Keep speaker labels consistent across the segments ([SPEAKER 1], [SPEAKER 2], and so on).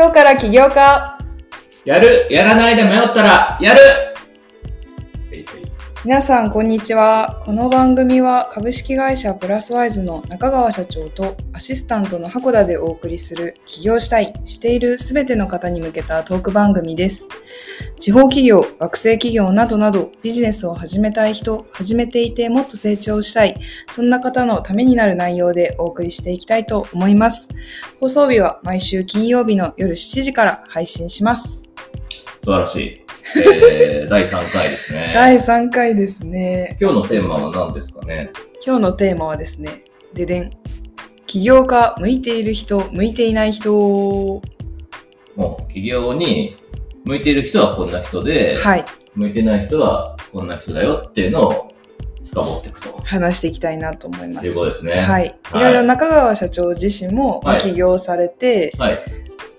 [SPEAKER 1] 今日から起業家。
[SPEAKER 2] やるやらないで迷ったら、やる。
[SPEAKER 1] 皆さんこんにちは。この番組は株式会社プラスワイズの中川社長とアシスタントの箱田でお送りする起業したいしているすべての方に向けたトーク番組です。地方企業学生企業などなどビジネスを始めたい人始めていてもっと成長したいそんな方のためになる内容でお送りしていきたいと思います。放送日は毎週金曜日の夜7時から配信します。
[SPEAKER 2] 素晴らしい。えー、第3回ですね。
[SPEAKER 1] 第3回ですね
[SPEAKER 2] 今日のテーマは何ですかね？
[SPEAKER 1] 今日のテーマはですね、ででん。起業家、向いている人、向いていない人。
[SPEAKER 2] もう、企業に向いている人はこんな人で、
[SPEAKER 1] はい。
[SPEAKER 2] 向いてない人はこんな人だよっていうのを深掘っていくと
[SPEAKER 1] 話していきたいなと思います。
[SPEAKER 2] いうことですね。
[SPEAKER 1] はい。い
[SPEAKER 2] はい
[SPEAKER 1] ろいろ中川社長自身も、まあ
[SPEAKER 2] はい
[SPEAKER 1] 起業されて、
[SPEAKER 2] はい。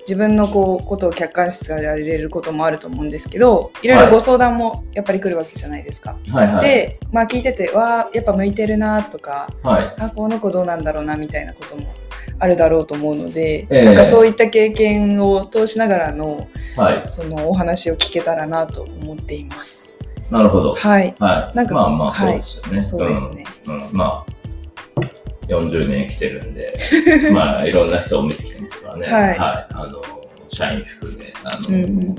[SPEAKER 1] 自分のこうことを客観視されることもあると思うんですけど、いろいろご相談もやっぱり来るわけじゃないですか。
[SPEAKER 2] はいはい。
[SPEAKER 1] で、まあ聞いてて、わあ、やっぱ向いてるなとか、
[SPEAKER 2] はい。
[SPEAKER 1] あ、この子どうなんだろうなみたいなこともあるだろうと思うので、
[SPEAKER 2] ええ
[SPEAKER 1] なんかそういった経験を通しながらの
[SPEAKER 2] はい。
[SPEAKER 1] そのお話を聞けたらなと思っています。
[SPEAKER 2] なるほど。
[SPEAKER 1] はい。
[SPEAKER 2] はい。
[SPEAKER 1] なんか
[SPEAKER 2] まあまあ、そう
[SPEAKER 1] はい
[SPEAKER 2] ですよね。
[SPEAKER 1] そうですね。
[SPEAKER 2] うん。うん。まあ、40年生きてるんで、まあ、いろんな人を見てきてますからね。
[SPEAKER 1] はい
[SPEAKER 2] あの、社員含め、あの、
[SPEAKER 1] うんうん、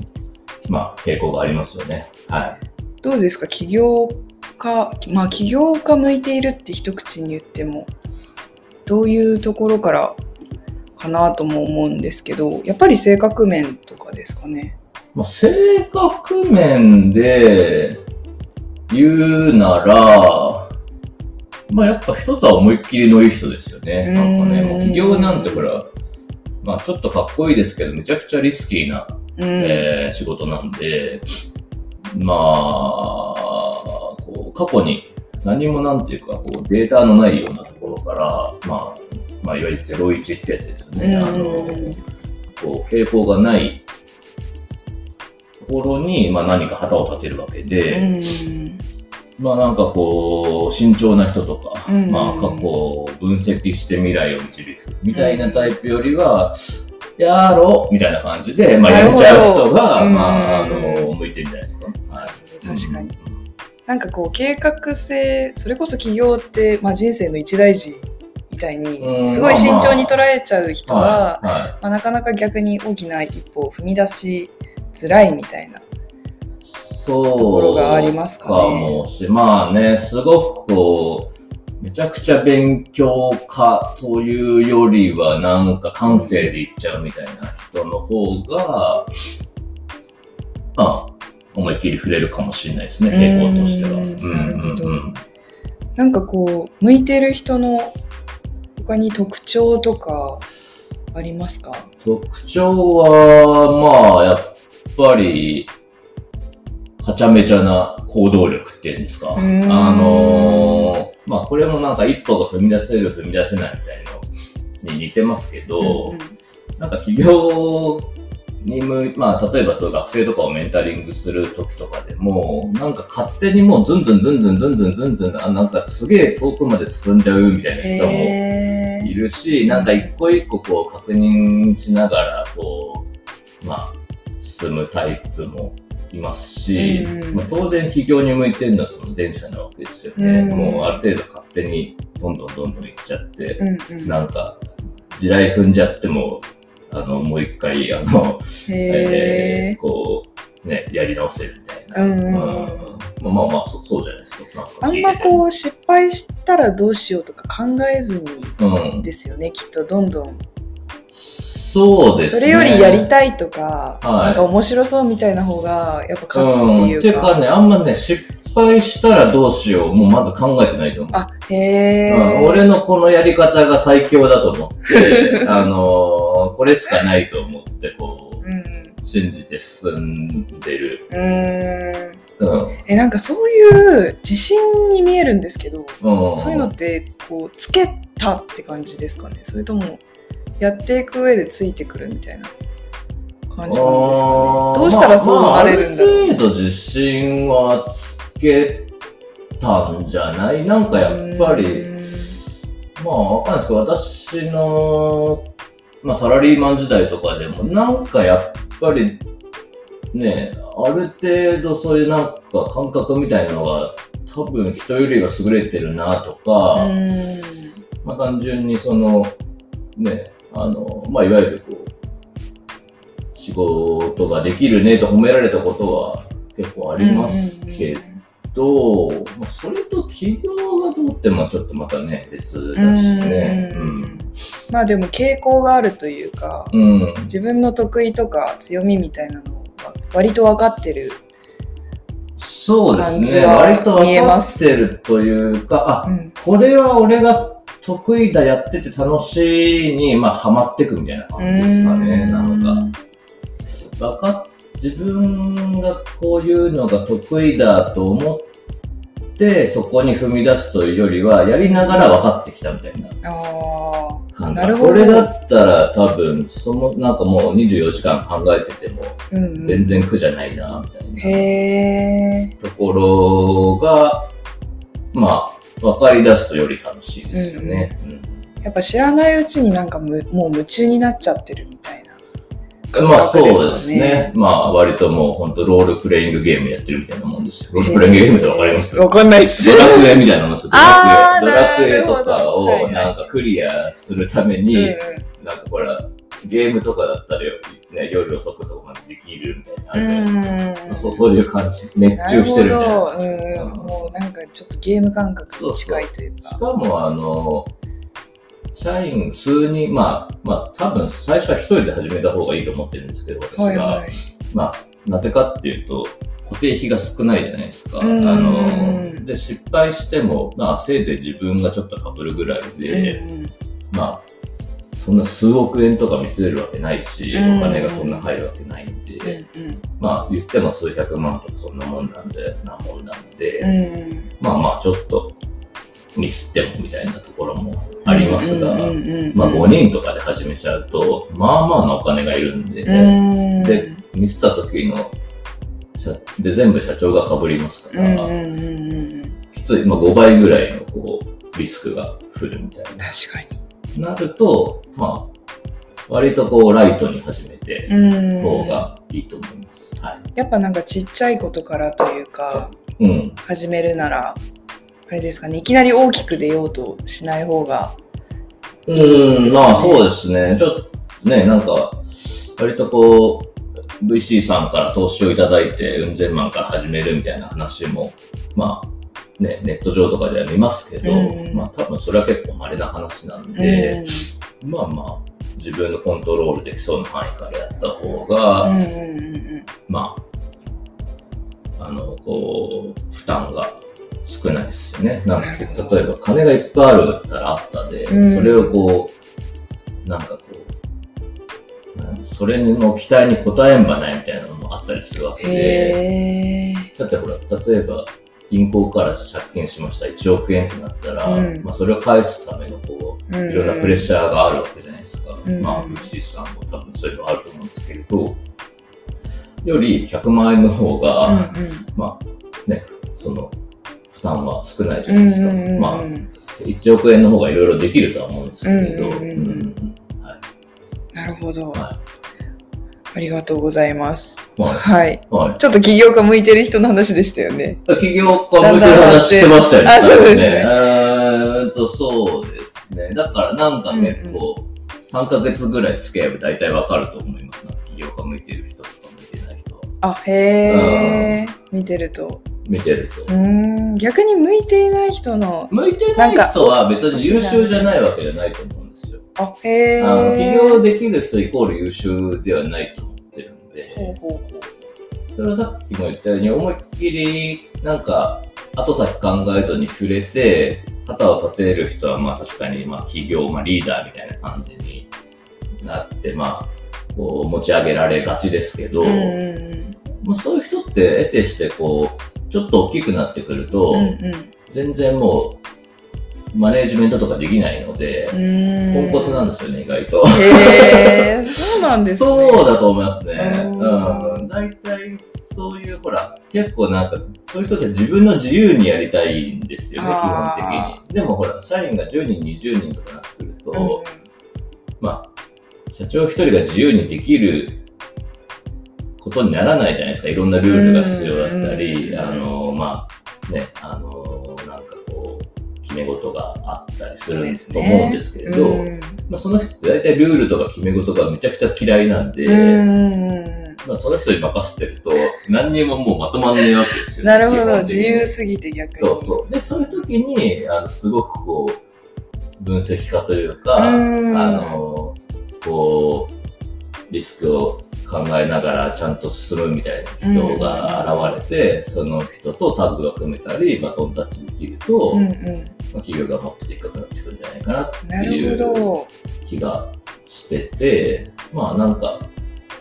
[SPEAKER 2] まあ、傾向がありますよね。はい。
[SPEAKER 1] どうですか？起業家、まあ起業家向いているって一口に言っても、どういうところからかなとも思うんですけど、やっぱり性格面とかですかね？
[SPEAKER 2] まあ、性格面で言うなら、まあやっぱ一つは思いっきりのいい人ですよね。
[SPEAKER 1] うん
[SPEAKER 2] なんかね、もう起業なんてほら、まあちょっとかっこいいですけど、めちゃくちゃリスキーな、
[SPEAKER 1] うん。
[SPEAKER 2] えー仕事なんで、まあ、こう過去に何もなんていうか、こうデータのないようなところから、まあ、まあいわゆる01ってやつですよね。あの、
[SPEAKER 1] うん
[SPEAKER 2] こう、傾向がないところに、まあ何か旗を立てるわけ
[SPEAKER 1] う
[SPEAKER 2] で、
[SPEAKER 1] ん
[SPEAKER 2] まあなんかこう、慎重な人とか、
[SPEAKER 1] うん
[SPEAKER 2] まあ過去を分析して未来を導くみたいなタイプよりは、やろうみたいな感じで、まあやれちゃう人が、
[SPEAKER 1] うん
[SPEAKER 2] まあ、あの、向いてるんじゃないですか。はい。
[SPEAKER 1] 確かに。なんかこう計画性それこそ起業って、まあ、人生の一大事みたい
[SPEAKER 2] うん
[SPEAKER 1] にすごい慎重に捉えちゃう人。はまあ、なかなか逆に大きな一歩を踏み出しづらいみたいな。
[SPEAKER 2] い。そう。
[SPEAKER 1] ところがありますかね
[SPEAKER 2] もし、まあね、すごくこう、めちゃくちゃ勉強家というよりは、なんか感性でいっちゃうみたいな人の方が、まあ、思いっきり触れるかもしれないですね、傾向としては。
[SPEAKER 1] うんなるほど
[SPEAKER 2] うんうん
[SPEAKER 1] なんかこう向いてる人の他に特徴とかありますか
[SPEAKER 2] 特徴は、まあ、やっぱり、はちゃめちゃな行動力っていうんですか。あ
[SPEAKER 1] ん
[SPEAKER 2] のーまあ、これもなんか一歩が踏み出せる、踏み出せないみたいのに似てますけど、
[SPEAKER 1] うん
[SPEAKER 2] なんか企業にむ、まあ、例えばそう学生とかをメンタリングする時とかでも、なんか勝手にもうズンズンズンズンズンズンズンズン、あなんかすげえ遠くまで進んじゃうみたいな人もいるし、なんか一個一個こう確認しながら、こう、まあ、進むタイプもいますし、
[SPEAKER 1] うん
[SPEAKER 2] まあ、当然企業に向いてるのはその前者なわけですよね。
[SPEAKER 1] うん
[SPEAKER 2] もうある程度勝手にどんどんどんどんいっちゃって、
[SPEAKER 1] うんうん
[SPEAKER 2] なんか、地雷踏んじゃっても、あの、もう一回、あの、え
[SPEAKER 1] へ
[SPEAKER 2] ーこう、ね、やり直せるみたいな。
[SPEAKER 1] ーうんうん
[SPEAKER 2] うんまあまあまあ、そそうじゃないですか。か
[SPEAKER 1] あんまこう失敗したらどうしようとか考えずに
[SPEAKER 2] うん。
[SPEAKER 1] ですよねきっとどんどん
[SPEAKER 2] そうですね。
[SPEAKER 1] それよりやりたいとか、
[SPEAKER 2] はい
[SPEAKER 1] なんか面白そうみたいな方がやっぱ勝つって
[SPEAKER 2] うん。
[SPEAKER 1] いうか。
[SPEAKER 2] っていうかね、あんまね、失敗したらどうしよう、もうまず考えてないと思う。
[SPEAKER 1] あ、へえ、
[SPEAKER 2] うん俺のこのやり方が最強だと思って、あのーこれしかないと思って、こう、
[SPEAKER 1] うん
[SPEAKER 2] 信じて進んでる。
[SPEAKER 1] うん。うん。え、なんかそういう自信に見えるんですけど、
[SPEAKER 2] うん、
[SPEAKER 1] そういうのってこうつけたって感じですかね？それともやっていく上でついてくるみたいな感じなんですかね。どうしたらそうなれるんだろう、
[SPEAKER 2] まあ、ある程度自信はつけたんじゃないなんかやっぱり、まあわかんないですけど、私のまあサラリーマン時代とかでも、なんかやっぱり、ね、ある程度そういうなんか感覚みたいなのが、多分人よりは優れてるなとか、まあ単純にその、ね、あの、まあいわゆるこう、仕事ができるねと褒められたことは結構ありますけど、まあそれと企業がどうってまあちょっとまたね、別だしね。
[SPEAKER 1] う
[SPEAKER 2] うんん。
[SPEAKER 1] まあでも傾向があるというか、
[SPEAKER 2] うん。
[SPEAKER 1] 自分の得意とか強みみたいなのは割と分かってる。
[SPEAKER 2] そうですね。割と分かっ
[SPEAKER 1] 見えます
[SPEAKER 2] てるというか、あ、
[SPEAKER 1] うん
[SPEAKER 2] これは俺が得意だ、やってて楽しいに、まあ、ハマってくみたいな感じですかね。なんか、分かっ、自分がこういうのが得意だと思って、そこに踏み出すというよりは、やりながら分かってきたみたいな
[SPEAKER 1] あ
[SPEAKER 2] 感じ。
[SPEAKER 1] なるほど
[SPEAKER 2] これだったら多分、その、なんかもう24時間考えてても、全然苦じゃないな、みたいな。
[SPEAKER 1] へえ。
[SPEAKER 2] ところが、まあ、分かり出すとより楽しいですよね。
[SPEAKER 1] やっぱ知らないうちになんかむもう夢中になっちゃってるみたいな。
[SPEAKER 2] うんまあそうです
[SPEAKER 1] ね
[SPEAKER 2] ね。まあ割ともう本当ロールプレイングゲームやってるみたいなもんですよ。ロールプレイングゲームってわかります？
[SPEAKER 1] わかんないっす。
[SPEAKER 2] ドラクエみたいなもんですよ。ドラクエ。ドラクエとかをなんかクリアするため
[SPEAKER 1] うん
[SPEAKER 2] に、なんかほら、ゲームとかだったらよ、ね、夜遅くとかまでできるみたいな。
[SPEAKER 1] うん。
[SPEAKER 2] そうそういう感じ。熱中してるみたいな。
[SPEAKER 1] うんうん。もうなんかちょっとゲーム感覚に近いという
[SPEAKER 2] し
[SPEAKER 1] か。
[SPEAKER 2] かも、あの、社員数人、まあ、まあ、多分最初は一人で始めた方がいいと思ってるんですけど、私が。
[SPEAKER 1] はいはい。
[SPEAKER 2] まあ、なぜかっていうと、固定費が少ないじゃないですか。あ
[SPEAKER 1] うん
[SPEAKER 2] の、で、失敗しても、まあ、せいぜい自分がちょっと被るぐらいで、まあ、そんな数億円とか見せるわけないし、
[SPEAKER 1] うん。
[SPEAKER 2] お金がそんな入るわけないんで、
[SPEAKER 1] うん
[SPEAKER 2] まあ、言っても数百万とかそんなもんなんで、なもん。なんで、まあまあ、ちょっとミスってもみたいなところもありますが、まあ5人とかで始めちゃうと、まあまあなお金がいるんで、
[SPEAKER 1] うん。
[SPEAKER 2] で、ミスった時の、社で、全部社長が被りますから、きつい、まあ5倍ぐらいのこう、リスクが降るみたい
[SPEAKER 1] 確かに。
[SPEAKER 2] な。なると、まあ、割とこう、ライトに始めて、
[SPEAKER 1] うん
[SPEAKER 2] 方がいいと思います。はい。
[SPEAKER 1] やっぱなんかちっちゃいことからというか、
[SPEAKER 2] うん。
[SPEAKER 1] 始めるなら、あれですかね、いきなり大きく出ようとしない方が。
[SPEAKER 2] う
[SPEAKER 1] ですね？
[SPEAKER 2] ん、まあそうですね。ちょっとね、なんか、割とこう、VC さんから投資をいただいて、うん千万から始めるみたいな話も、まあ、ね、ネット上とかでは見ますけど、
[SPEAKER 1] うん。
[SPEAKER 2] まあ多分それは結構稀な話なんで、まあまあ、自分のコントロールできそうな範囲からやった方が、まあ、あの、こう、負担が少ないですよね。なんか、例えば金がいっぱいあるったらあったで、
[SPEAKER 1] うん。
[SPEAKER 2] それをこう、なんかこう、それの期待に応えんばないみたいなのもあったりするわけで。だってほら、例えば、銀行から借金しました。1億円ってなったら、
[SPEAKER 1] うん。
[SPEAKER 2] まあそれを返すためのこう、いろんなプレッシャーがあるわけじゃないですか。
[SPEAKER 1] うん。
[SPEAKER 2] まあ、VC さんも多分そういうのあると思うんですけれど、より100万円の方が、
[SPEAKER 1] うんうん。
[SPEAKER 2] まあね、その、負担は少ないじゃないですか。
[SPEAKER 1] うんうんうん
[SPEAKER 2] まあ、1億円の方がいろいろできるとは思うんですけれど、
[SPEAKER 1] うんうんうん
[SPEAKER 2] うん。
[SPEAKER 1] なるほど。
[SPEAKER 2] は
[SPEAKER 1] ありがとうございます。
[SPEAKER 2] まあ
[SPEAKER 1] はい。
[SPEAKER 2] はい。
[SPEAKER 1] ちょっと起業家向いてる人の話でしたよね。
[SPEAKER 2] 企業家向いてる話してましたよね。
[SPEAKER 1] あそうですね
[SPEAKER 2] えーっと、そうですね。だからなんか結構、3ヶ月ぐらい付き合えば大体わかると思います。なんか企業家向いてる人とか向いてない人は。
[SPEAKER 1] あ、へえ。見てると。
[SPEAKER 2] 見てると
[SPEAKER 1] う。ーん。逆に向いていない人の、
[SPEAKER 2] 向いてない人は別に優秀じゃないわけじゃないと思う。
[SPEAKER 1] あ、へえ。
[SPEAKER 2] あの起業できる人イコール優秀ではないと思ってるん
[SPEAKER 1] ほう
[SPEAKER 2] で、
[SPEAKER 1] ほうほう。
[SPEAKER 2] それはさっきも言ったように思いっきりなんか後先考えずに触れて、旗を立てる人はまあ確かにまあ起業、まあリーダーみたいな感じになって、まあこう持ち上げられがちですけど、まあ、そういう人って得てしてこう、ちょっと大きくなってくると、
[SPEAKER 1] うん。うん
[SPEAKER 2] 全然もうマネージメントとかできないので。ポンコツなんですよね、意外と。
[SPEAKER 1] へえ、そうなんですね。
[SPEAKER 2] そうだと思いますね。大体、そういう、ほら、結構なんか、そういう人って自分の自由にやりたいんですよね、基本
[SPEAKER 1] あ
[SPEAKER 2] 的に。でもほら、社員が10人、20人とかなってくると、
[SPEAKER 1] うん
[SPEAKER 2] まあ、社長一人が自由にできることにならないじゃないですか。いろんなルールが必要だったり、
[SPEAKER 1] うん
[SPEAKER 2] あの、まあ、ね、あの、決め事があったりすると思うんですけれど、
[SPEAKER 1] うん。
[SPEAKER 2] まあ、その人って大体ルールとか決め事がめちゃくちゃ嫌いなんで、
[SPEAKER 1] うん。
[SPEAKER 2] まあ、その人に任せてると、何にももうまとまんねえわけですよ、
[SPEAKER 1] なるほど、自由すぎて逆に。
[SPEAKER 2] そうそう。で、そういう時に、あの、すごくこう、分析家というか、
[SPEAKER 1] うん。
[SPEAKER 2] あの、こう、リスクを考えながらちゃんと進むみたいな人が現れて、その人とタッグが組めたり、バトンタッチできると、
[SPEAKER 1] うんう
[SPEAKER 2] ま。あ、企業がもっとでっかくなってくるんじゃないかなっていう。気がしてて、まあなんか、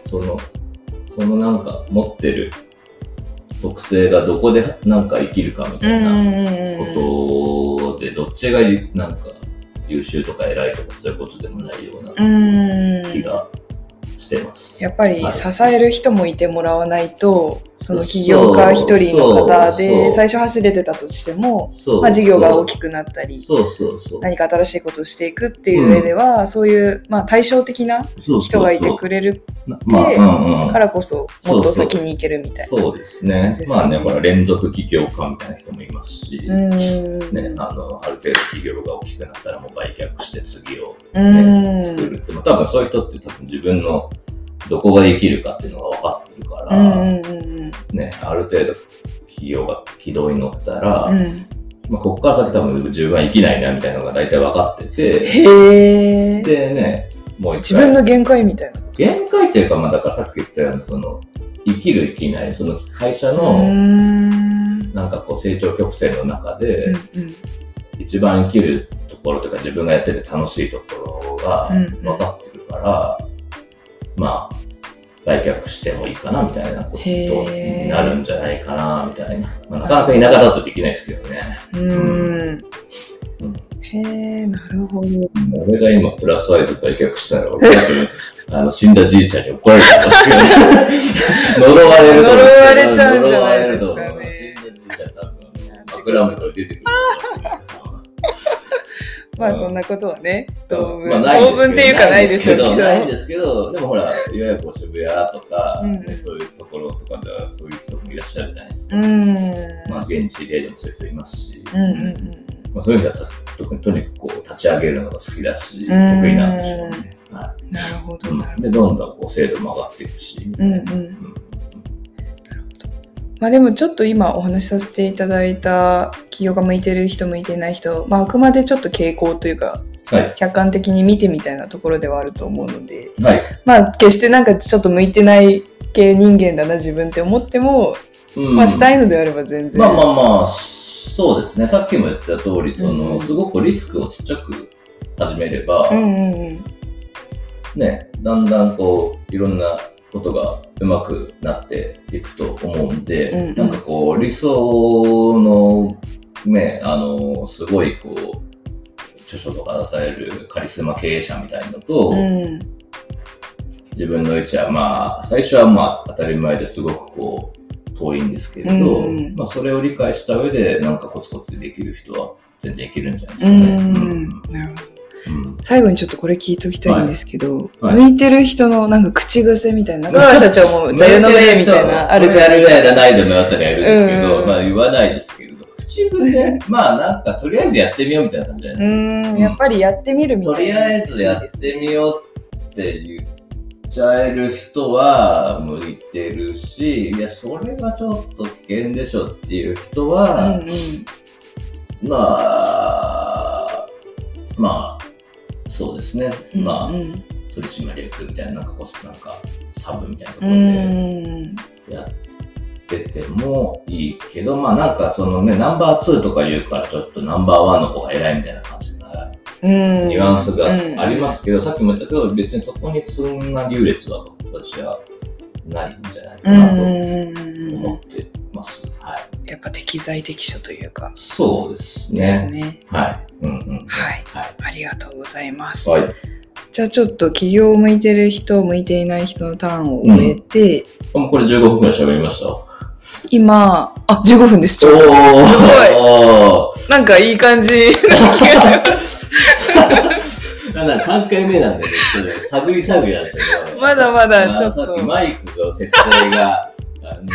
[SPEAKER 2] その、そのなんか持ってる特性がどこでなんか生きるかみたいな、ことで、どっちがなんか優秀とか偉いとかそういうことでもないような。気がしてます。
[SPEAKER 1] やっぱり
[SPEAKER 2] はい。
[SPEAKER 1] 支える人もいてもらわないと、その起業家一人の方で
[SPEAKER 2] う
[SPEAKER 1] 最初走れてたとしても、まあ事業が大きくなったり。何か新しいことをしていくっていう上では、そういう、まあ対照的な人がいてくれる
[SPEAKER 2] まあ、うんうん。
[SPEAKER 1] からこそ、もっと先に行けるみたいな。
[SPEAKER 2] そうですね。まあね、ほら、連続起業家みたいな人もいますし、
[SPEAKER 1] うん。
[SPEAKER 2] ね、あの、ある程度企業が大きくなったらもう売却して次を
[SPEAKER 1] うん。
[SPEAKER 2] ね、作るって、まあ多分そういう人って多分自分のどこができるかっていうのが分かってるから、
[SPEAKER 1] うんうんうん
[SPEAKER 2] ね、ある程度企業が軌道に乗ったら、
[SPEAKER 1] うん。うん
[SPEAKER 2] まあここから先多分自分は生きないなみたいなのが大体分かってて、
[SPEAKER 1] へえ。
[SPEAKER 2] でね、もう一
[SPEAKER 1] 自
[SPEAKER 2] 回。
[SPEAKER 1] 分の限界みたいな。
[SPEAKER 2] 限界っていうか、まあだからさっき言ったような、その、生きる生きない、その会社の、
[SPEAKER 1] ん。
[SPEAKER 2] なんかこう成長曲線の中で、
[SPEAKER 1] うんうん
[SPEAKER 2] 一番生きるところとか自分がやってて楽しいところが
[SPEAKER 1] うん
[SPEAKER 2] 分かってるから、まあ、売却してもいいかなみたいなことになるんじゃないかなみたいな。まあ、なかなか田舎だとできないですけどね。
[SPEAKER 1] うーん。
[SPEAKER 2] うん
[SPEAKER 1] へえ、なるほど。
[SPEAKER 2] 俺が今プラスワイズ売却したら、俺あの、死んだじいちゃんに怒られてますけど、呪われると思う
[SPEAKER 1] 呪われちゃうんじゃないですかね
[SPEAKER 2] 呪われると思う死んだじいちゃん多分、枕元に出てくると思います。
[SPEAKER 1] まあそんなことはね、当分、
[SPEAKER 2] まあ
[SPEAKER 1] 当分っていうかないでしょうけど。
[SPEAKER 2] ないんですけど、でもほら、いわゆるこう渋谷とか、
[SPEAKER 1] うん
[SPEAKER 2] ねそういうところとかではそういう人もいらっしゃるじゃないですか。
[SPEAKER 1] うん。
[SPEAKER 2] まあ、現地知り合いでもそういう人いますし、
[SPEAKER 1] うんうんうん。
[SPEAKER 2] まあ、そういう人はた特にとにかくこう立ち上げるのが好きだし、得
[SPEAKER 1] うん
[SPEAKER 2] 意なんでしょうね。は
[SPEAKER 1] なるほど、
[SPEAKER 2] い
[SPEAKER 1] なるほど。
[SPEAKER 2] で、どんどんこう精度も上がっていくし。
[SPEAKER 1] うんうんまあでもちょっと今お話しさせていただいた企業が向いてる人向いてない人、まああくまでちょっと傾向というか、
[SPEAKER 2] はい。
[SPEAKER 1] 客観的に見てみたいなところではあると思うので、
[SPEAKER 2] はい。
[SPEAKER 1] まあ決してなんかちょっと向いてない系人間だな自分って思っても、
[SPEAKER 2] うん
[SPEAKER 1] まあしたいのであれば全然。
[SPEAKER 2] まあまあまあ、そうですね。さっきも言った通り、その、
[SPEAKER 1] うん
[SPEAKER 2] すごくリスクをちっちゃく始めれば、
[SPEAKER 1] うんうんうん。
[SPEAKER 2] ね、だんだんこう、いろんなことがうまくなっていくと思うんで、
[SPEAKER 1] うんうん
[SPEAKER 2] なんかこう、理想の、ね、あの、すごいこう、著書とか出されるカリスマ経営者みたいのと、
[SPEAKER 1] うん
[SPEAKER 2] 自分の位置はまあ、最初はまあ当たり前ですごくこう、遠いんですけれど、
[SPEAKER 1] うんうん
[SPEAKER 2] まあそれを理解した上で、なんかコツコツでできる人は全然いけるんじゃないです
[SPEAKER 1] う
[SPEAKER 2] かね。
[SPEAKER 1] ん。なるほど。
[SPEAKER 2] うん。
[SPEAKER 1] 最後にちょっとこれ聞いときたいんですけど、
[SPEAKER 2] はい。
[SPEAKER 1] 向いてる人のなんか口癖みたいな、中川社長も座右の銘みたいな、あるじゃない
[SPEAKER 2] やるやらないでもやったらやるんですけど、
[SPEAKER 1] うん。
[SPEAKER 2] まあ言わないですけれど、口癖？まあなんかとりあえずやってみようみたいな感じじゃ
[SPEAKER 1] う
[SPEAKER 2] ない
[SPEAKER 1] ーん、やっぱりやってみるみ
[SPEAKER 2] とり
[SPEAKER 1] たいな。
[SPEAKER 2] あえずやってみようって言っちゃえる人は向いてるし、いや、それはちょっと危険でしょっていう人
[SPEAKER 1] うん
[SPEAKER 2] は、
[SPEAKER 1] うん。
[SPEAKER 2] まあ、まあ、そうですね。まあ、
[SPEAKER 1] うん
[SPEAKER 2] 取締役みたいな、なんかこう、なんか、サブみたいなとこ
[SPEAKER 1] う
[SPEAKER 2] ろで、
[SPEAKER 1] ん。
[SPEAKER 2] やっててもいいけど、まあなんかそのね、ナンバー2とか言うからちょっとナンバーワンの方が偉いみたいな感じな
[SPEAKER 1] うん。
[SPEAKER 2] ニュアンスがありますけど、さっきも言ったけど、別にそこにそんな優劣は私はないんじゃないか
[SPEAKER 1] うん。
[SPEAKER 2] なと
[SPEAKER 1] うん
[SPEAKER 2] 思ってます。はい。
[SPEAKER 1] やっぱ適材適所というか、
[SPEAKER 2] そうですね。
[SPEAKER 1] ですね。
[SPEAKER 2] はい。うんうん。
[SPEAKER 1] はい。
[SPEAKER 2] はい。
[SPEAKER 1] ありがとうございます。
[SPEAKER 2] はい。
[SPEAKER 1] じゃあちょっと企業を向いてる人、向いていない人のターンを終えて、
[SPEAKER 2] もうこれ15分くらい喋りました。お
[SPEAKER 1] 今、あ、15分です。ちょうど
[SPEAKER 2] ー
[SPEAKER 1] すごいなんかいい感じな気がします。
[SPEAKER 2] なんだ、3回目なんでね、ちょっとね探り探りなんですよね。
[SPEAKER 1] まだまだ
[SPEAKER 2] あ
[SPEAKER 1] ちょっと
[SPEAKER 2] さっきマイクの設定が、あの、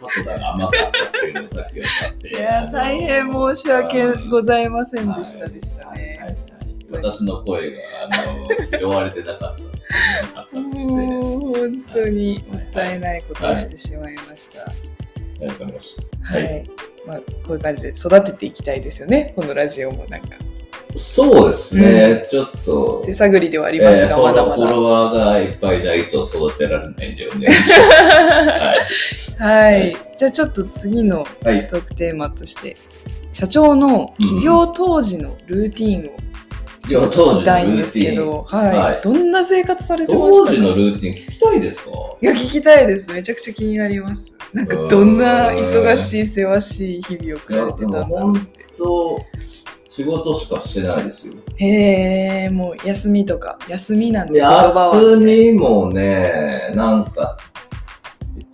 [SPEAKER 2] 箱田が甘かったっていうのをさっきおって。
[SPEAKER 1] いや大変申し訳ございませんでしたでした
[SPEAKER 2] はいはい
[SPEAKER 1] ね。
[SPEAKER 2] はい私の声が、あの、拾われてなかった。
[SPEAKER 1] もう本当にもったいないことをしてしまいました。は。
[SPEAKER 2] はい
[SPEAKER 1] まあこういう感じで育てていきたいですよね。このラジオもなんか
[SPEAKER 2] そうですね、ちょっと。
[SPEAKER 1] 手探りではありますが、
[SPEAKER 2] えー
[SPEAKER 1] まだまだ。
[SPEAKER 2] フォロワーがいっぱいないと育てられないんだよね。はい。
[SPEAKER 1] はい。じゃあちょっと次の
[SPEAKER 2] はい。
[SPEAKER 1] トークテーマとして、社長の起業当時のルーティンをちょっと聞きたいんですけど、はい、
[SPEAKER 2] はい
[SPEAKER 1] どんな生活されてましたか？
[SPEAKER 2] 当時のルーティン聞きたいですか？
[SPEAKER 1] いや、聞きたいです。めちゃくちゃ気になります。なんか、どんな忙しい、せわしい日々を送られてたんだろうって。
[SPEAKER 2] と、仕事しかしてないですよ。
[SPEAKER 1] へえ、もう休みとか、休みなんて言葉は。
[SPEAKER 2] 休みもね、なんか、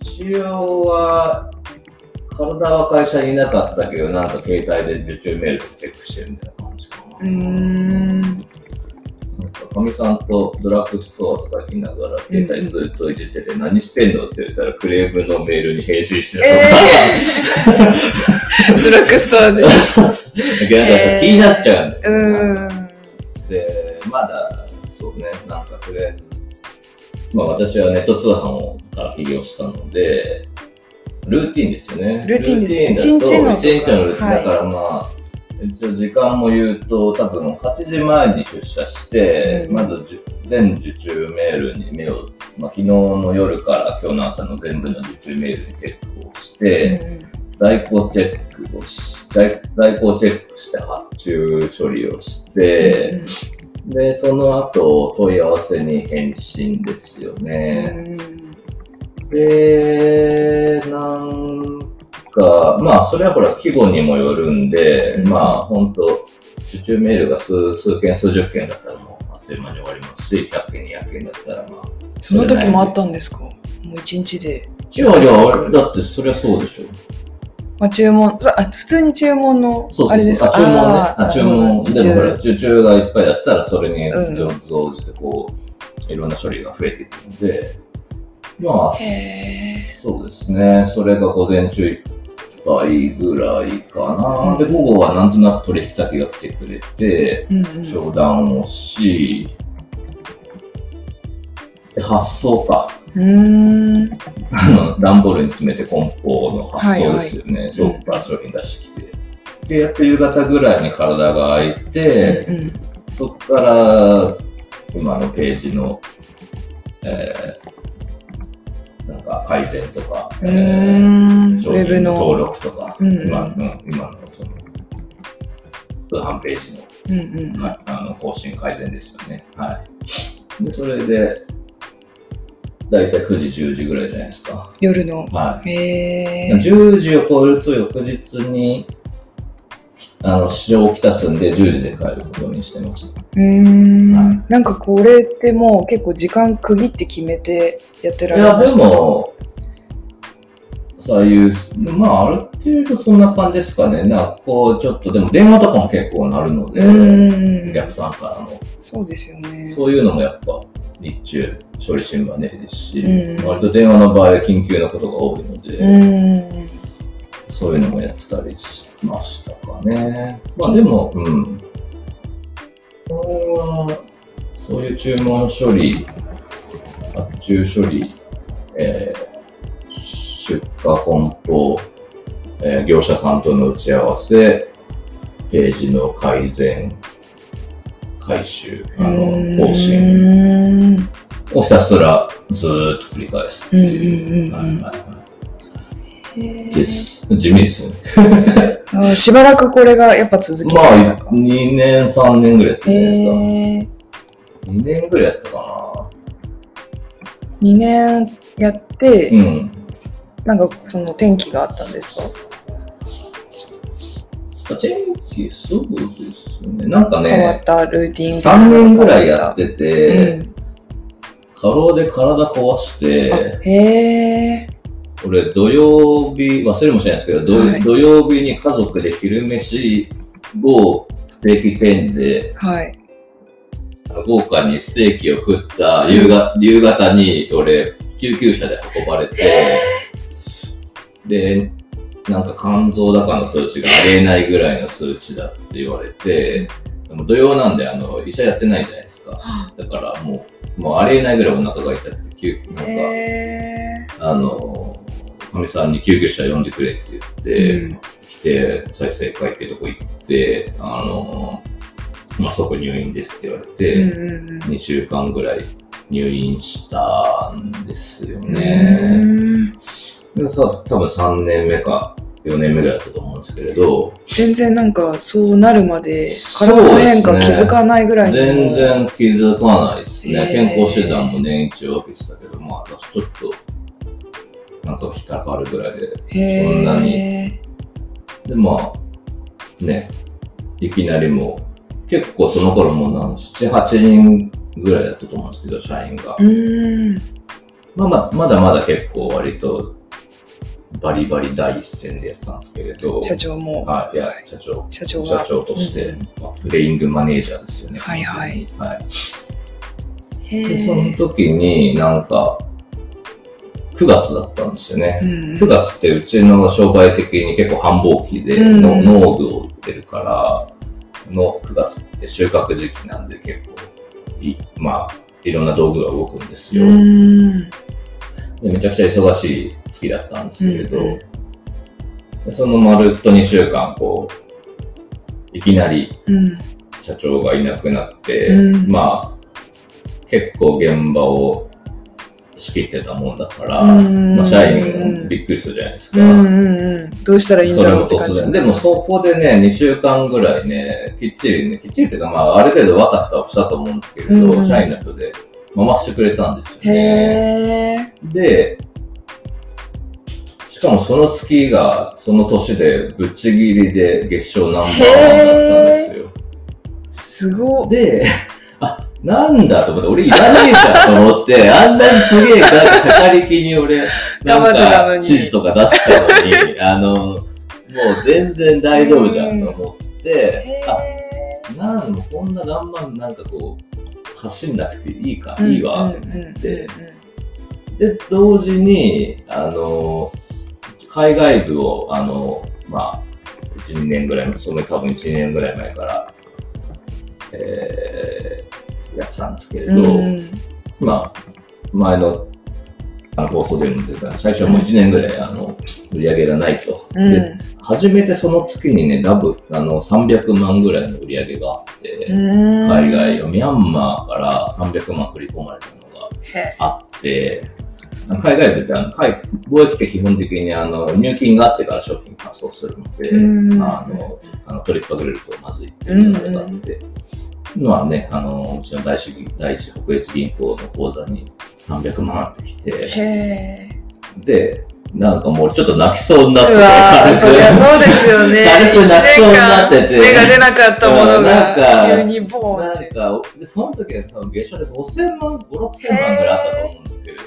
[SPEAKER 2] 一応は、体は会社にいなかったけど、なんか携帯で受注メールチェックしてるみたいな感じかな。
[SPEAKER 1] うーん。
[SPEAKER 2] かかみさんとドラッグストアとか行きながら、携帯ずっといじってて、何してんのって言ったら、クレームのメールに返信してた
[SPEAKER 1] えー、ドラッグストアで。
[SPEAKER 2] そうそう。なんか気になっちゃうんだよね、
[SPEAKER 1] うーん。
[SPEAKER 2] で、まだ、そうね、なんかとりあえず、まあ私はネット通販をから起業したので、ルーティンですよね。
[SPEAKER 1] ルーティンです
[SPEAKER 2] ルーテ
[SPEAKER 1] 一日の
[SPEAKER 2] 一日のルーティン。
[SPEAKER 1] はい
[SPEAKER 2] だからまあ、一応時間も言うと、多分8時前に出社して、
[SPEAKER 1] うん。
[SPEAKER 2] まず全受注メールに目を、まあ昨日の夜から今日の朝の全部の受注メールにチェックをして、在庫チェックをし、在在庫チェックして発注処理をして、で、その後問い合わせに返信ですよね。で、なんか、まあ、それはほら、規模にもよるんで、
[SPEAKER 1] うん
[SPEAKER 2] まあ、本当受注メールが数数件、数十件だったらもう、あっという間に終わりますし、100件、200件だったら、まあ。
[SPEAKER 1] その時もあったんですか？もう一日で。
[SPEAKER 2] いやいや、あれだって、そりゃそうでしょ。
[SPEAKER 1] まあ、注文、さあ普通に注文の。あれですか？
[SPEAKER 2] あ注文ね。
[SPEAKER 1] あ
[SPEAKER 2] 注文。
[SPEAKER 1] 受
[SPEAKER 2] でもほら、
[SPEAKER 1] 注。
[SPEAKER 2] 受注がいっぱいだったら、それに
[SPEAKER 1] うん
[SPEAKER 2] 増じて、こう、いろんな処理が増えていくので、まあ、
[SPEAKER 1] へ
[SPEAKER 2] そうですね。それが午前中いっぱいぐらいかな。で、午後はなんとなく取引先が来てくれて。商談をし、で発送か。
[SPEAKER 1] うーん。
[SPEAKER 2] あの、段ボールに詰めて梱包の発送ですよね。
[SPEAKER 1] い
[SPEAKER 2] 倉庫から商品出してきて。で、やっと夕方ぐらいに体が空いて、
[SPEAKER 1] うんうん
[SPEAKER 2] そこから、今のページの、えー、なんか改善とか、
[SPEAKER 1] う
[SPEAKER 2] え
[SPEAKER 1] ー
[SPEAKER 2] 商
[SPEAKER 1] ェブ
[SPEAKER 2] 品の登
[SPEAKER 1] の。
[SPEAKER 2] 録とか、
[SPEAKER 1] うんうん
[SPEAKER 2] 今うん今のその、通販ページの,、
[SPEAKER 1] うんうん。
[SPEAKER 2] はい、あの更新改善ですよね。はい。で、それで、だいたい9時、10時ぐらいじゃないですか。
[SPEAKER 1] 夜の。
[SPEAKER 2] はい。
[SPEAKER 1] へえ。
[SPEAKER 2] 10時を超えると翌日に、あの、市場をきたすんで、10時で帰ることにしてました。
[SPEAKER 1] うーん
[SPEAKER 2] はい
[SPEAKER 1] なんかこれってもう結構時間区切って決めてやってられ
[SPEAKER 2] いや、で
[SPEAKER 1] ましたか
[SPEAKER 2] も、そういう、まあ、ある程度そんな感じですかね。なんかこう、ちょっと、でも電話とかも結構なるので、お客さんからの。
[SPEAKER 1] そうですよね。
[SPEAKER 2] そういうのもやっぱ、日中、処理しんばねえですし、
[SPEAKER 1] うん
[SPEAKER 2] 割と電話の場合、緊急なことが多いので、
[SPEAKER 1] うーん。
[SPEAKER 2] そういうのもやってたりしましたかね。まあでも、うん。これはそういう注文処理、発注処理、えー出荷梱包、えー業者さんとの打ち合わせ、ページの改善、回収、あの、更新
[SPEAKER 1] 新。
[SPEAKER 2] をひたすらずーっと繰り返すっていう。
[SPEAKER 1] ー
[SPEAKER 2] です。地味ですよね。
[SPEAKER 1] あーしばらくこれがやっぱ続き
[SPEAKER 2] まあ、
[SPEAKER 1] ましたか
[SPEAKER 2] ？2年、3年ぐらいやってるんですか。
[SPEAKER 1] へえ。
[SPEAKER 2] 2年ぐらいやってたか
[SPEAKER 1] 2年やって、
[SPEAKER 2] な。うん。
[SPEAKER 1] なんかその転機があったんですか？
[SPEAKER 2] 天気、そうですね。なんかね、
[SPEAKER 1] 変わったルーティン
[SPEAKER 2] 3年ぐらいやって
[SPEAKER 1] て
[SPEAKER 2] て、過労で体壊して、
[SPEAKER 1] へえ。
[SPEAKER 2] 俺土曜日、忘れもしないですけど、土
[SPEAKER 1] はい
[SPEAKER 2] 土曜日に家族で昼飯をステーキ店で
[SPEAKER 1] はい。
[SPEAKER 2] 豪華にステーキを食った夕方夕方に俺、救急車で運ばれて、で、なんか肝臓高の数値がありえないぐらいの数値だって言われて、でも土曜なんであの医者やってないじゃないですか。だからもう、もうありえないぐらいお腹が痛くて、救なんか、
[SPEAKER 1] へ
[SPEAKER 2] あの、かみさんに救急車呼んでくれって言って、
[SPEAKER 1] うん。
[SPEAKER 2] 来て、再生会ってとこ行って、あの、まあ、そこ入院ですって言われ
[SPEAKER 1] ー
[SPEAKER 2] て、
[SPEAKER 1] うんうん
[SPEAKER 2] 2週間ぐらい入院したんですよ
[SPEAKER 1] うん。
[SPEAKER 2] ね。でさ、多分3年目か4年目ぐらいだったと思うんですけれど、
[SPEAKER 1] 全然なんかそうなるまで体の変化気づかないぐらいの。
[SPEAKER 2] 全然気づかないですね。健康診断も年一を分けてたけど、まあ、私ちょっと、なんか引っかかるぐらいで、そんなに。で、まあ、ね、いきなりもう、結構その頃もう何、7、8人ぐらいだったと思うんですけど、社員が。まあまあ、まだまだ結構割と、バリバリ第一線でやってたんですけれど、
[SPEAKER 1] 社長も。
[SPEAKER 2] はい、いや、社長、
[SPEAKER 1] 社長が。
[SPEAKER 2] 社長として、
[SPEAKER 1] うん
[SPEAKER 2] まあ、プレイングマネージャーですよね。
[SPEAKER 1] はいはい。
[SPEAKER 2] はい。
[SPEAKER 1] へ
[SPEAKER 2] で、その
[SPEAKER 1] ー
[SPEAKER 2] 時になんか、9月だったんですよね。
[SPEAKER 1] うん。
[SPEAKER 2] 9月ってうちの商売的に結構繁忙期で、
[SPEAKER 1] うん。
[SPEAKER 2] の農具を売ってるから、の9月って収穫時期なんで結構い、まあ、いろんな道具が動くんですよ。
[SPEAKER 1] うーん。
[SPEAKER 2] でめちゃくちゃ忙しい月だったんですけれど、
[SPEAKER 1] うん
[SPEAKER 2] そのまるっと2週間、こう、いきなり
[SPEAKER 1] うん。
[SPEAKER 2] 社長がいなくなって、
[SPEAKER 1] うん。
[SPEAKER 2] まあ、結構現場を仕切ってたもんだから、
[SPEAKER 1] うん
[SPEAKER 2] まあ、社員もびっくりするじゃないですか。
[SPEAKER 1] うんうんうんどうしたらいいんだろうって感じ
[SPEAKER 2] も突然。でもそこでね、2週間ぐらいね、きっちりね、きっちりっていうか、まあ、ある程度わたふたをしたと思うんですけれど、
[SPEAKER 1] うん
[SPEAKER 2] 社員の人で回してくれたんですよね。で、しかもその月が、その年でぶっちぎりで月賞ナンバーワンだったんですよ。
[SPEAKER 1] すごっ
[SPEAKER 2] で、あ、なんだと思って、俺いらねえじゃんと思って、あんなにすげえ、なんか、しゃかりきに。俺、なんか、
[SPEAKER 1] に
[SPEAKER 2] 指示とか出したのに、あの、もう全然大丈夫じゃんと思って
[SPEAKER 1] へ、
[SPEAKER 2] あ、なんもこんな頑張ん、なんかこう、走んなくていいか、
[SPEAKER 1] ー
[SPEAKER 2] いいわ、と思って、で、同時に、あの、海外部を、あの、まあ、1、2年ぐらい前、その多分1年ぐらい前から、えー、やってたんですけれど、
[SPEAKER 1] うん
[SPEAKER 2] まあ、前の、あの、放送でも出てた最初はもう1年ぐらい、あの、売り上げがないと。
[SPEAKER 1] うん。
[SPEAKER 2] で、初めてその月にね、ダブ、あの、300万ぐらいの売り上げがあって、
[SPEAKER 1] うん。
[SPEAKER 2] 海外を、ミャンマーから300万振り込まれたのが、
[SPEAKER 1] へ
[SPEAKER 2] あって、海外部ってあの海貿易って基本的にあの入金があってから商品発送するので、
[SPEAKER 1] うん。
[SPEAKER 2] あのあのトリップがれるとまずいっていうのがあって、まあね、あのうちの第一第一北越銀行の口座に300万ってきて、
[SPEAKER 1] へ
[SPEAKER 2] で、なんかもうちょっと泣きそうになってて、
[SPEAKER 1] わーそりゃそうですよね。
[SPEAKER 2] 軽く泣きそうになってて。
[SPEAKER 1] 一年間芽が出なかったもの
[SPEAKER 2] うんなんか
[SPEAKER 1] が急にボーン。って。
[SPEAKER 2] なんか、でその時は多分月賞で5000万、5、6000万ぐらいあったと思うんですけれ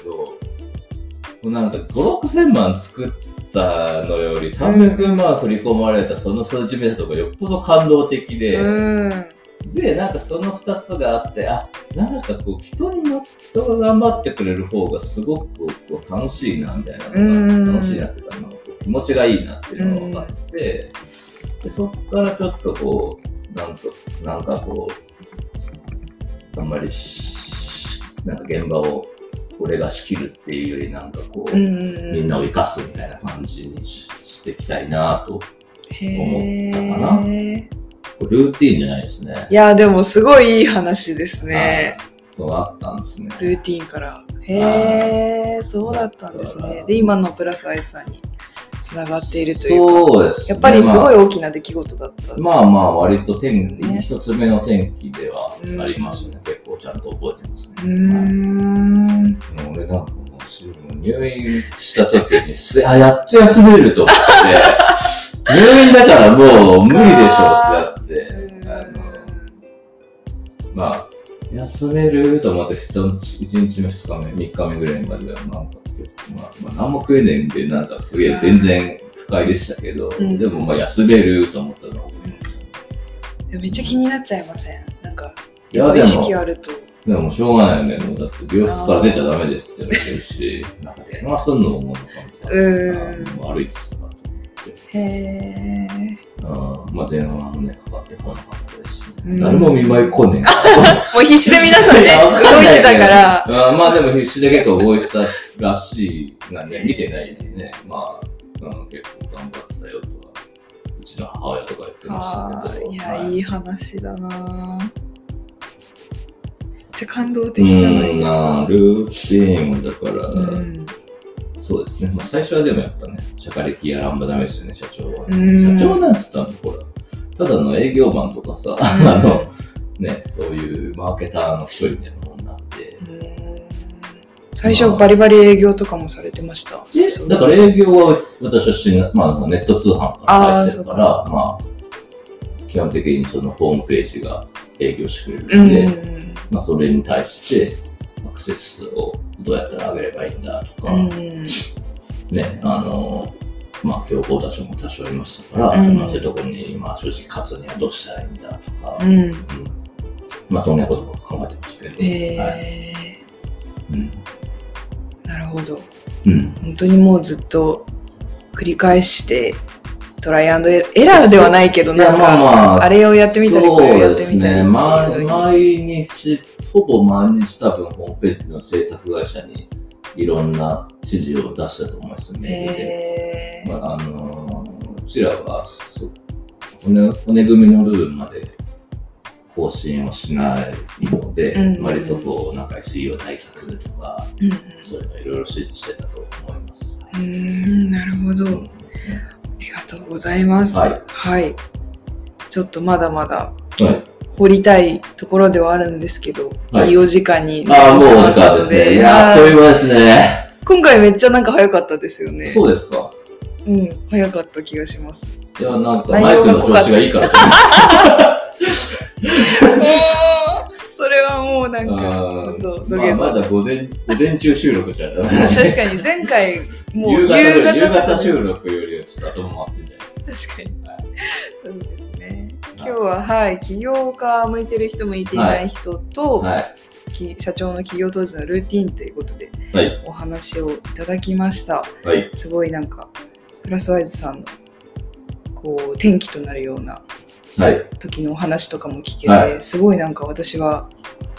[SPEAKER 2] ど、なんか5、6000万作ったのより300万振り込まれたその数字見たとかよっぽど感動的で、
[SPEAKER 1] うん。
[SPEAKER 2] で、なんかその2つがあって、あ、なんかこう人にも、人が頑張ってくれる方がすごくこう楽しいな、みたいな
[SPEAKER 1] うん。
[SPEAKER 2] のが、楽しいなっていうか、気持ちがいいなっていうのが分かって、でそこからちょっとこう、なんと、なんかこう、あんまりし、なんか現場を俺が仕切るっていうよりなんかこう、
[SPEAKER 1] うん
[SPEAKER 2] みんなを生かすみたいな感じにししていきたいなと。
[SPEAKER 1] へ
[SPEAKER 2] 思ったかなルーティーンじゃないですね。
[SPEAKER 1] いや、でもすごいいい話ですね。
[SPEAKER 2] はいそうあったんですね。
[SPEAKER 1] ルーティンから。へえ、そうだったんですね。で、今のプラスアイズさんにつながっているというか、
[SPEAKER 2] そうです、ね。
[SPEAKER 1] やっぱりすごい
[SPEAKER 2] ま
[SPEAKER 1] 大きな出来事だった。
[SPEAKER 2] あ、まあまあ割と天気、
[SPEAKER 1] ね
[SPEAKER 2] 一つ目の天気ではありましたね。結構ちゃんと覚えてますね。
[SPEAKER 1] うーん。
[SPEAKER 2] もう俺なんかもう入院した時に、すあ、やっと休めると思って、入院だからもう無理でしょってなって、あの、まあ、休めると思って、1日目、2日目、3日目ぐらいまでは、なんか結構、まあ、まあ、何も食えねえんで、なんかすげえ全然不快でしたけど、
[SPEAKER 1] うん
[SPEAKER 2] でもまあ休めると思ったのは覚えてますよね。
[SPEAKER 1] でもめっちゃ気になっちゃいません？なんか、
[SPEAKER 2] いやでも
[SPEAKER 1] 識あると。
[SPEAKER 2] でもしょうがないよね。もうだって病室から出ちゃダメですって言われてるし、なんか電話すんのももうなんかさ、悪いっす。
[SPEAKER 1] へえ。
[SPEAKER 2] うんまあ電話もね、かかってこなかったですし、
[SPEAKER 1] うん
[SPEAKER 2] 誰も見舞い来ねえな。
[SPEAKER 1] もう必死で皆さんね、動いてたから。
[SPEAKER 2] うんまあでも必死で結構動いてたらしいなんで、見てないんでね、まあ、うん、結構頑張ってたよとは、うちの母親とか言ってま
[SPEAKER 1] あ
[SPEAKER 2] したけど。
[SPEAKER 1] ーいや、
[SPEAKER 2] はい
[SPEAKER 1] いい話だなっちゃ感動的じゃないですか。
[SPEAKER 2] ルーティンだから、
[SPEAKER 1] うん。
[SPEAKER 2] そうですね。まあ最初はでもやっぱね、社会歴やらんばダメですよね、社長は。
[SPEAKER 1] うん
[SPEAKER 2] 社長なんつったのほら。ただの営業マンとかさ、
[SPEAKER 1] うん
[SPEAKER 2] あの、ね、そういうマーケターの一人みたいなもんなんで。
[SPEAKER 1] うん最初バリバリ営業とかもされてました。そう
[SPEAKER 2] だから営業は私はしな、まあネット通販から入ってるから、
[SPEAKER 1] あー
[SPEAKER 2] まあ、基本的にそのホームページが営業してくれ
[SPEAKER 1] うん
[SPEAKER 2] るんで、まあそれに対してアクセス数をどうやったら上げればいいんだとか、
[SPEAKER 1] うん。
[SPEAKER 2] ね、あの、まあ、競合他社も多少いましたから、
[SPEAKER 1] うん
[SPEAKER 2] まあ、そういうところに、まあ、正直勝つにはどうしたらいいんだとか、
[SPEAKER 1] うん。
[SPEAKER 2] うんまあ、そんなことも考えてましたけど、
[SPEAKER 1] へ
[SPEAKER 2] はい
[SPEAKER 1] え
[SPEAKER 2] うん
[SPEAKER 1] なるほど。
[SPEAKER 2] うん
[SPEAKER 1] 本当にもうずっと繰り返して、トライアンドエラーではないけど、なんか、
[SPEAKER 2] まあまあ
[SPEAKER 1] あれをやってみたり、これをやってみたり。
[SPEAKER 2] 毎日、ほぼ毎日多分ホームページの制作会社にいろんな指示を出したと思います、メールまあ、あのーうちらはそ骨骨組みの部分まで更新をしないので、
[SPEAKER 1] うん
[SPEAKER 2] 割とこう、なんか SEO 対策とか、
[SPEAKER 1] うん
[SPEAKER 2] そういうのいろいろ指示してたと思います。
[SPEAKER 1] うーん、なるほど。あ
[SPEAKER 2] うん
[SPEAKER 1] りがとうございます。
[SPEAKER 2] はい
[SPEAKER 1] はい。ちょっとまだまだ
[SPEAKER 2] はい。
[SPEAKER 1] 掘りたいところではあるんですけど、
[SPEAKER 2] はい
[SPEAKER 1] い、いお時間に
[SPEAKER 2] ああ、もうお時
[SPEAKER 1] なってしまったの
[SPEAKER 2] 間ですね。いやー、あっという間ですね。
[SPEAKER 1] 今回めっちゃなんか早かったですよね。
[SPEAKER 2] そうですか。
[SPEAKER 1] うん、早かった気がします。
[SPEAKER 2] いや、なんか
[SPEAKER 1] 内
[SPEAKER 2] マイクの調子がいいから
[SPEAKER 1] それはもうなんか、
[SPEAKER 2] あー
[SPEAKER 1] ずっと土
[SPEAKER 2] まあ、まだ。午前午前中収録じゃダメ
[SPEAKER 1] 確かに前回、もう
[SPEAKER 2] 夕方夕方
[SPEAKER 1] だ
[SPEAKER 2] 収録よりはちょっと後回ってんじゃないです
[SPEAKER 1] 確かに。
[SPEAKER 2] か。
[SPEAKER 1] そうですね。今日は、はい、起業家向いてる人向いていない人と、
[SPEAKER 2] はい。
[SPEAKER 1] き社長の起業当時のルーティンということで
[SPEAKER 2] はい。
[SPEAKER 1] お話をいただきました。
[SPEAKER 2] はい。
[SPEAKER 1] すごいなんか、プラスワイズさんのこう転機となるような
[SPEAKER 2] はい。
[SPEAKER 1] 時のお話とかも聞けて、
[SPEAKER 2] は
[SPEAKER 1] すごいなんか私は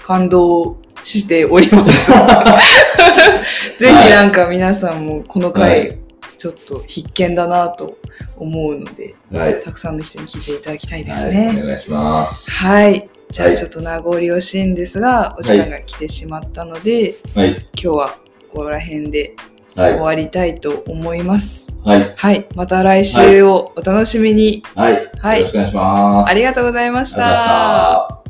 [SPEAKER 1] 感動しております。ぜひなんか皆さんもこの
[SPEAKER 2] は
[SPEAKER 1] 回ちょっと必見だなと思うので、
[SPEAKER 2] はい。
[SPEAKER 1] たくさんの人に聞いていただきたいです
[SPEAKER 2] はい。
[SPEAKER 1] ね。
[SPEAKER 2] お願いします。
[SPEAKER 1] はい。じゃあ
[SPEAKER 2] はい
[SPEAKER 1] ちょっと名残惜しいんですが、お時間が来てしまったので、
[SPEAKER 2] はい。
[SPEAKER 1] 今日はここら辺で
[SPEAKER 2] はい。
[SPEAKER 1] 終わりたいと思います。
[SPEAKER 2] はい。
[SPEAKER 1] はい。また来週をお楽しみに。
[SPEAKER 2] はい。
[SPEAKER 1] はい
[SPEAKER 2] よろしくお願いします。
[SPEAKER 1] ありがとうございま
[SPEAKER 2] し。た。